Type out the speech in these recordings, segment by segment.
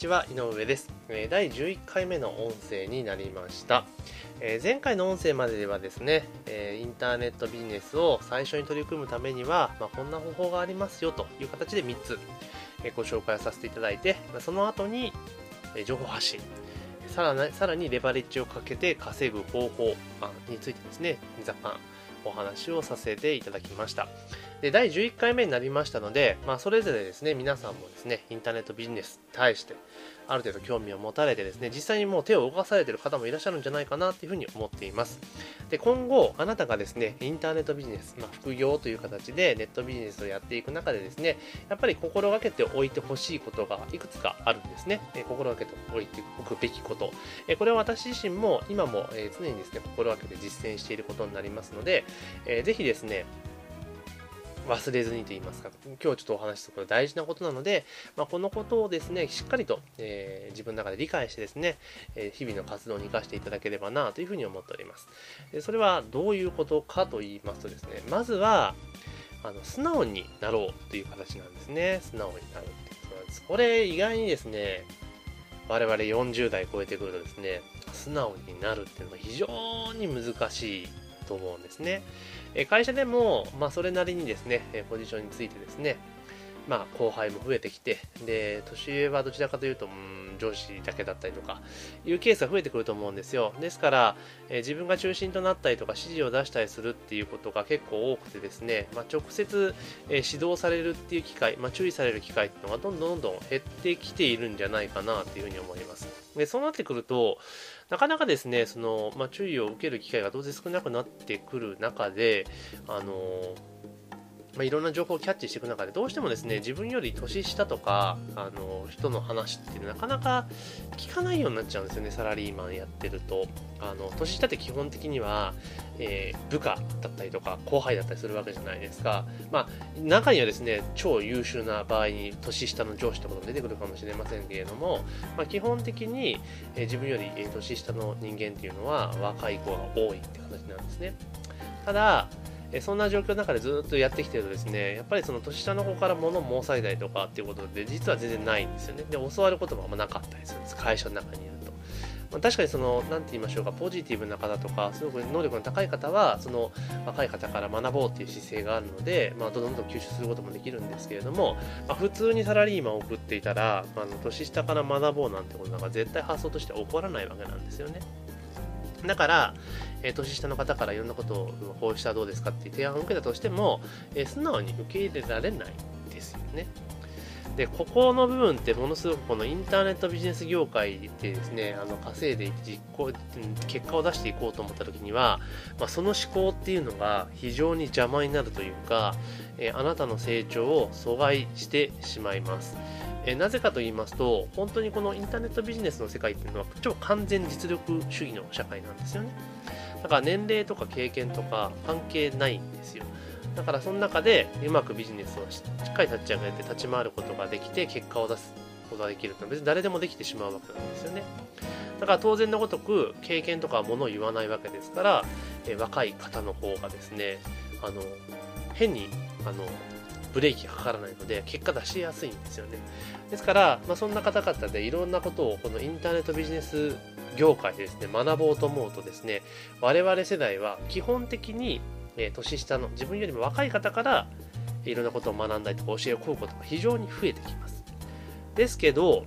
ちは井上です第11回目の音声になりました前回の音声までではですねインターネットビジネスを最初に取り組むためには、こんな方法がありますよという形で3つご紹介させていただいてその後に情報発信さらにさらにレバレッジをかけて稼ぐ方法についてですね、ザパンお話をさせていただきました。で、第11回目になりましたので、まあ、それぞれですね、皆さんもですね、インターネットビジネスに対して、ある程度興味を持たれてですね、実際にもう手を動かされている方もいらっしゃるんじゃないかなというふうに思っています。で、今後、あなたがですね、インターネットビジネス、まあ、副業という形でネットビジネスをやっていく中でですね、やっぱり心がけておいてほしいことがいくつかあるんですね。え心がけておいておくべきこと。えこれは私自身も今も、え常にですね、心がけて実践していることになりますので、えー、ぜひですね、忘れずにと言いますか、今日ちょっとお話しすること大事なことなので、まあ、このことをですね、しっかりと、えー、自分の中で理解してですね、えー、日々の活動に生かしていただければなというふうに思っております。でそれはどういうことかと言いますとですね、まずは、あの素直になろうという形なんですね。素直になるっていうことなんです。これ意外にですね、我々40代超えてくるとですね、素直になるっていうのが非常に難しいと思うんですね。会社でも、まあ、それなりにですね、ポジションについてですね、まあ、後輩も増えてきて、で、年上はどちらかというと、うん、上司だけだったりとか、いうケースが増えてくると思うんですよ。ですから、え自分が中心となったりとか、指示を出したりするっていうことが結構多くてですね、まあ、直接、え指導されるっていう機会、まあ、注意される機会っていうのがどんどんどんどん減ってきているんじゃないかなというふうに思います。で、そうなってくると、なかなかですね、その、まあ、注意を受ける機会が当然少なくなってくる中で、あのまあ、いろんな情報をキャッチしていく中でどうしてもですね自分より年下とかあの人の話ってなかなか聞かないようになっちゃうんですよねサラリーマンやってると。あの年下って基本的には、えー、部下だったりとか後輩だったりするわけじゃないですか。まあ中にはですね超優秀な場合に年下の上司ってことも出てくるかもしれませんけれども、まあ、基本的に、えー、自分より年下の人間っていうのは若い子が多いって形なんですね。ただえそんな状況の中でずっとやってきてるとですね、やっぱりその年下の子から物申されたりとかっていうことで、実は全然ないんですよね。で、教わることもあんまなかったりするんです。会社の中にいると。まあ、確かにその、なんて言いましょうか、ポジティブな方とか、すごく能力の高い方は、その若い方から学ぼうっていう姿勢があるので、まあ、どんどん吸収することもできるんですけれども、まあ、普通にサラリーマンを送っていたら、まあ年下から学ぼうなんてことなんか絶対発想として起こらないわけなんですよね。だから、えー、年下の方からいろんなことをこうしたらどうですかっていう提案を受けたとしても、えー、素直に受け入れられないですよね。で、ここの部分ってものすごくこのインターネットビジネス業界でですね、あの稼いで実行、結果を出していこうと思った時には、まあ、その思考っていうのが非常に邪魔になるというか、えー、あなたの成長を阻害してしまいます。えなぜかと言いますと、本当にこのインターネットビジネスの世界っていうのは超完全実力主義の社会なんですよね。だから年齢とか経験とか関係ないんですよ。だからその中でうまくビジネスをしっかり立ち上げて立ち回ることができて結果を出すことができると別に誰でもできてしまうわけなんですよね。だから当然のごとく経験とかものを言わないわけですから、え若い方の方がですね、あの、変に、あの、ブレーキがかからないので、結果出しやすいんですよね。ですから、まあ、そんな方々でいろんなことをこのインターネットビジネス業界でですね、学ぼうと思うとですね、我々世代は基本的に、えー、年下の自分よりも若い方からいろんなことを学んだりとか教えを請うことが非常に増えてきます。ですけど、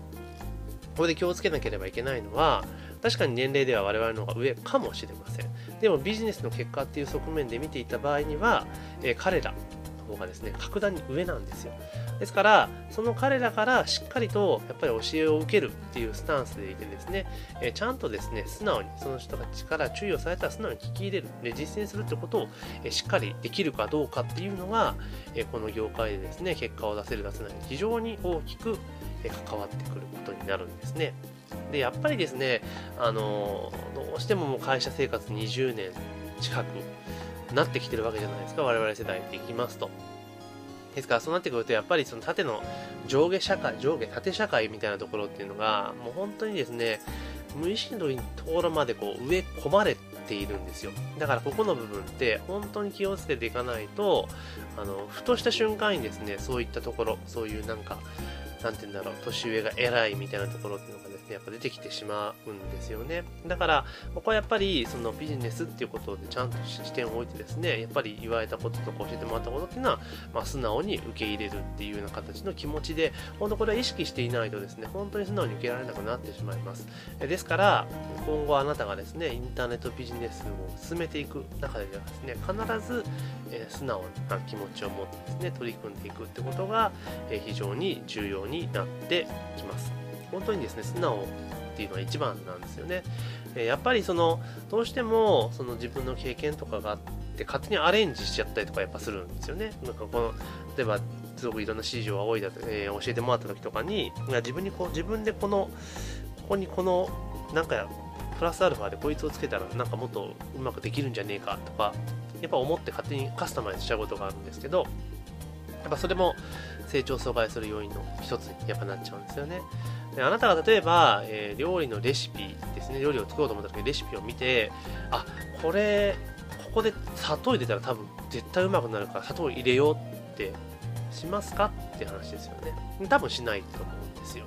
ここで気をつけなければいけないのは、確かに年齢では我々の方が上かもしれません。でもビジネスの結果っていう側面で見ていた場合には、えー、彼ら方がですね、格段に上なんですよ。ですから、その彼らからしっかりとやっぱり教えを受けるっていうスタンスでいてですね、えちゃんとですね、素直にその人たちから注意をされたら素直に聞き入れる、で実践するってことを、えしっかりできるかどうかっていうのが、えこの業界でですね、結果を出せる出せないに非常に大きくえ関わってくることになるんですね。で、やっぱりですね、あのどうしてももう会社生活20年近くなってきてるわけじゃないですか、我々世代でいきますと。ですから、そうなってくると、やっぱりその縦の上下社会、上下縦社会みたいなところっていうのが、もう本当にですね、無意識のところまでこう植え込まれているんですよ。だからここの部分って本当に気をつけていかないと、あの、ふとした瞬間にですね、そういったところ、そういうなんか、なんて言うんだろう、年上が偉いみたいなところっていうのがですね、やっぱ出てきてしまうんですよね。だから、ここはやっぱり、そのビジネスっていうことでちゃんと視点を置いてですね、やっぱり言われたこととか教えてもらったことっていうのは、まあ、素直に受け入れるっていうような形の気持ちで、本当これは意識していないとですね、本当に素直に受けられなくなってしまいます。ですから、今後あなたがですね、インターネットビジネスを進めていく中ではですね、必ず、え素直な気持ちを持ってですね、取り組んでいくってことが、え非常に重要になってきます。本当にですね、素直っていうのは一番なんですよね。えやっぱりその、どうしてもその自分の経験とかがあって、勝手にアレンジしちゃったりとかやっぱするんですよね。なんかこの、例えば、すごくいろんな指示を仰いだ、えー、教えてもらった時とかに、自分にこう、自分でこの、ここにこの、なんか、プラスアルファでこいつをつけたらなんかもっとうまくできるんじゃねえかとかやっぱ思って勝手にカスタマイズしちゃうことがあるんですけどやっぱそれも成長阻害する要因の一つにやっぱなっちゃうんですよね。であなたが例えば、えー、料理のレシピですね、料理を作ろうと思った時にレシピを見て、あ、これ、ここで砂糖入れたら多分絶対うまくなるから砂糖入れようってしますかって話ですよね。多分しないと思うんですよ。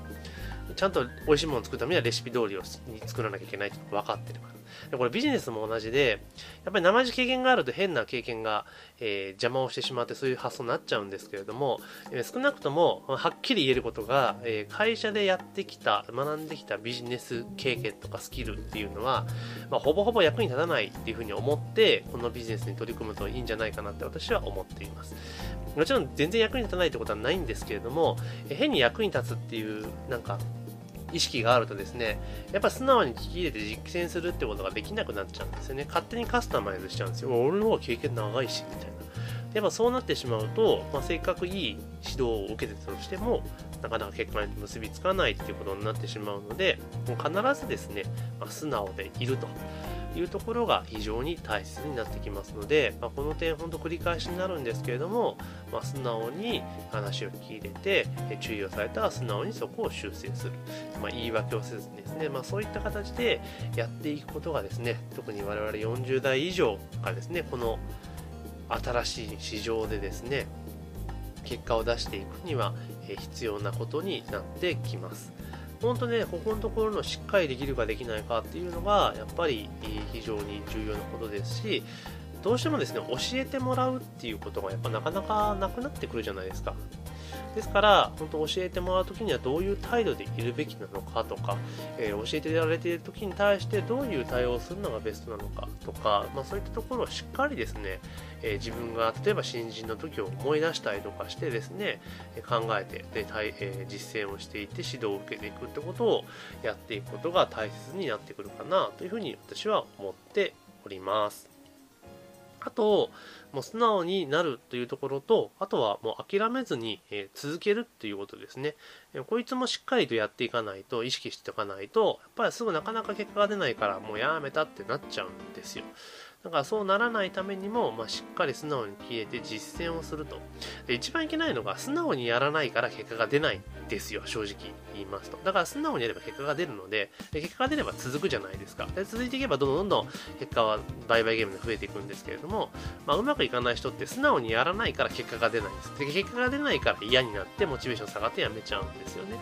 ちゃんと美味しいものを作るためにはレシピ通りをに作らなきゃいけないって分かってるから。でこれビジネスも同じで、やっぱり生地経験があると変な経験が、えー、邪魔をしてしまってそういう発想になっちゃうんですけれども、えー、少なくともはっきり言えることが、えー、会社でやってきた、学んできたビジネス経験とかスキルっていうのは、まあ、ほぼほぼ役に立たないっていうふうに思って、このビジネスに取り組むといいんじゃないかなって私は思っています。もちろん全然役に立たないってことはないんですけれども、え変に役に立つっていう、なんか、意識があるとですね、やっぱ素直に聞き入れて実践するってことができなくなっちゃうんですよね。勝手にカスタマイズしちゃうんですよ。俺の方が経験長いし、みたいな。やっぱそうなってしまうと、まあ、せっかくいい指導を受けてたとしても、なかなか結果に結びつかないっていうことになってしまうので、もう必ずですね、まあ、素直でいると。いうところが非常に大切になってきますので、まあ、この点本当繰り返しになるんですけれども、まあ、素直に話を聞き入れて注意をされたら素直にそこを修正する、まあ、言い訳をせずにですね、まあ、そういった形でやっていくことがですね特に我々40代以上がですねこの新しい市場でですね結果を出していくには必要なことになってきます。本当ね、ここのところのしっかりできるかできないかっていうのが、やっぱり非常に重要なことですし、どうしてもですね、教えてもらうっていうことがやっぱなかなかなくなってくるじゃないですか。ですから、本当教えてもらうときにはどういう態度でいるべきなのかとか、えー、教えてられているときに対してどういう対応をするのがベストなのかとか、まあ、そういったところをしっかりですね、えー、自分が例えば新人の時を思い出したりとかしてですね、考えてで、えー、実践をしていって指導を受けていくってことをやっていくことが大切になってくるかなというふうに私は思っております。あと、もう素直になるというところと、あとはもう諦めずに、え続けるっていうことですね。えこいつもしっかりとやっていかないと、意識しておかないと、やっぱりすぐなかなか結果が出ないから、もうやめたってなっちゃうんですよ。だからそうならないためにも、まあ、しっかり素直に消えて実践をすると。で一番いけないのが、素直にやらないから結果が出ないんですよ、正直言いますと。だから素直にやれば結果が出るので、で結果が出れば続くじゃないですか。で続いていけばどんどんどんどん結果は売買ゲームで増えていくんですけれども、まあ、うまくいかない人って素直にやらないから結果が出ないんです。で結果が出ないから嫌になってモチベーション下がってやめちゃうんですよね。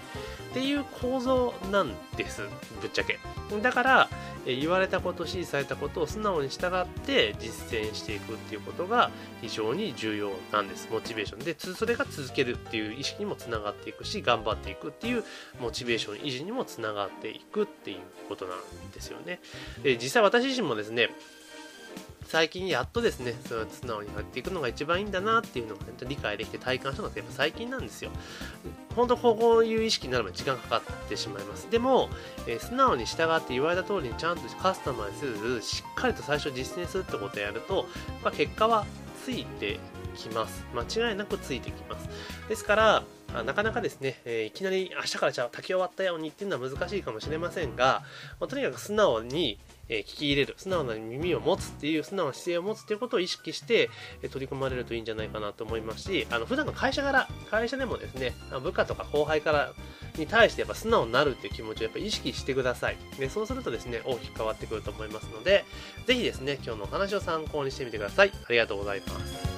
っていう構造なんです、ぶっちゃけ。だから、え言われたこと、指示されたことを素直に従って実践していくっていうことが非常に重要なんです。モチベーションで、それが続けるっていう意識にもつながっていくし、頑張っていくっていうモチベーション維持にもつながっていくっていうことなんですよね。で実際私自身もですね、最近やっとですね、それ素直にやっていくのが一番いいんだなっていうのを、理解できて体感したのってやっぱ最近なんですよ。本当こういう意識になるまで時間かかってしまいます。でも、えー、素直に従って言われた通りにちゃんとカスタマイズせず、しっかりと最初実践するってことをやると、まあ、結果はついてきます。間違いなくついてきます。ですから、なかなかですね、えー、いきなり明日からじゃあ炊き終わったようにっていうのは難しいかもしれませんが、まあ、とにかく素直に、えー、聞き入れる、素直な耳を持つっていう、素直な姿勢を持つっていうことを意識して、えー、取り組まれるといいんじゃないかなと思いますし、あの、普段の会社柄、会社でもですね、部下とか後輩からに対してやっぱ素直になるっていう気持ちをやっぱ意識してください。で、そうするとですね、大きく変わってくると思いますので、ぜひですね、今日のお話を参考にしてみてください。ありがとうございます。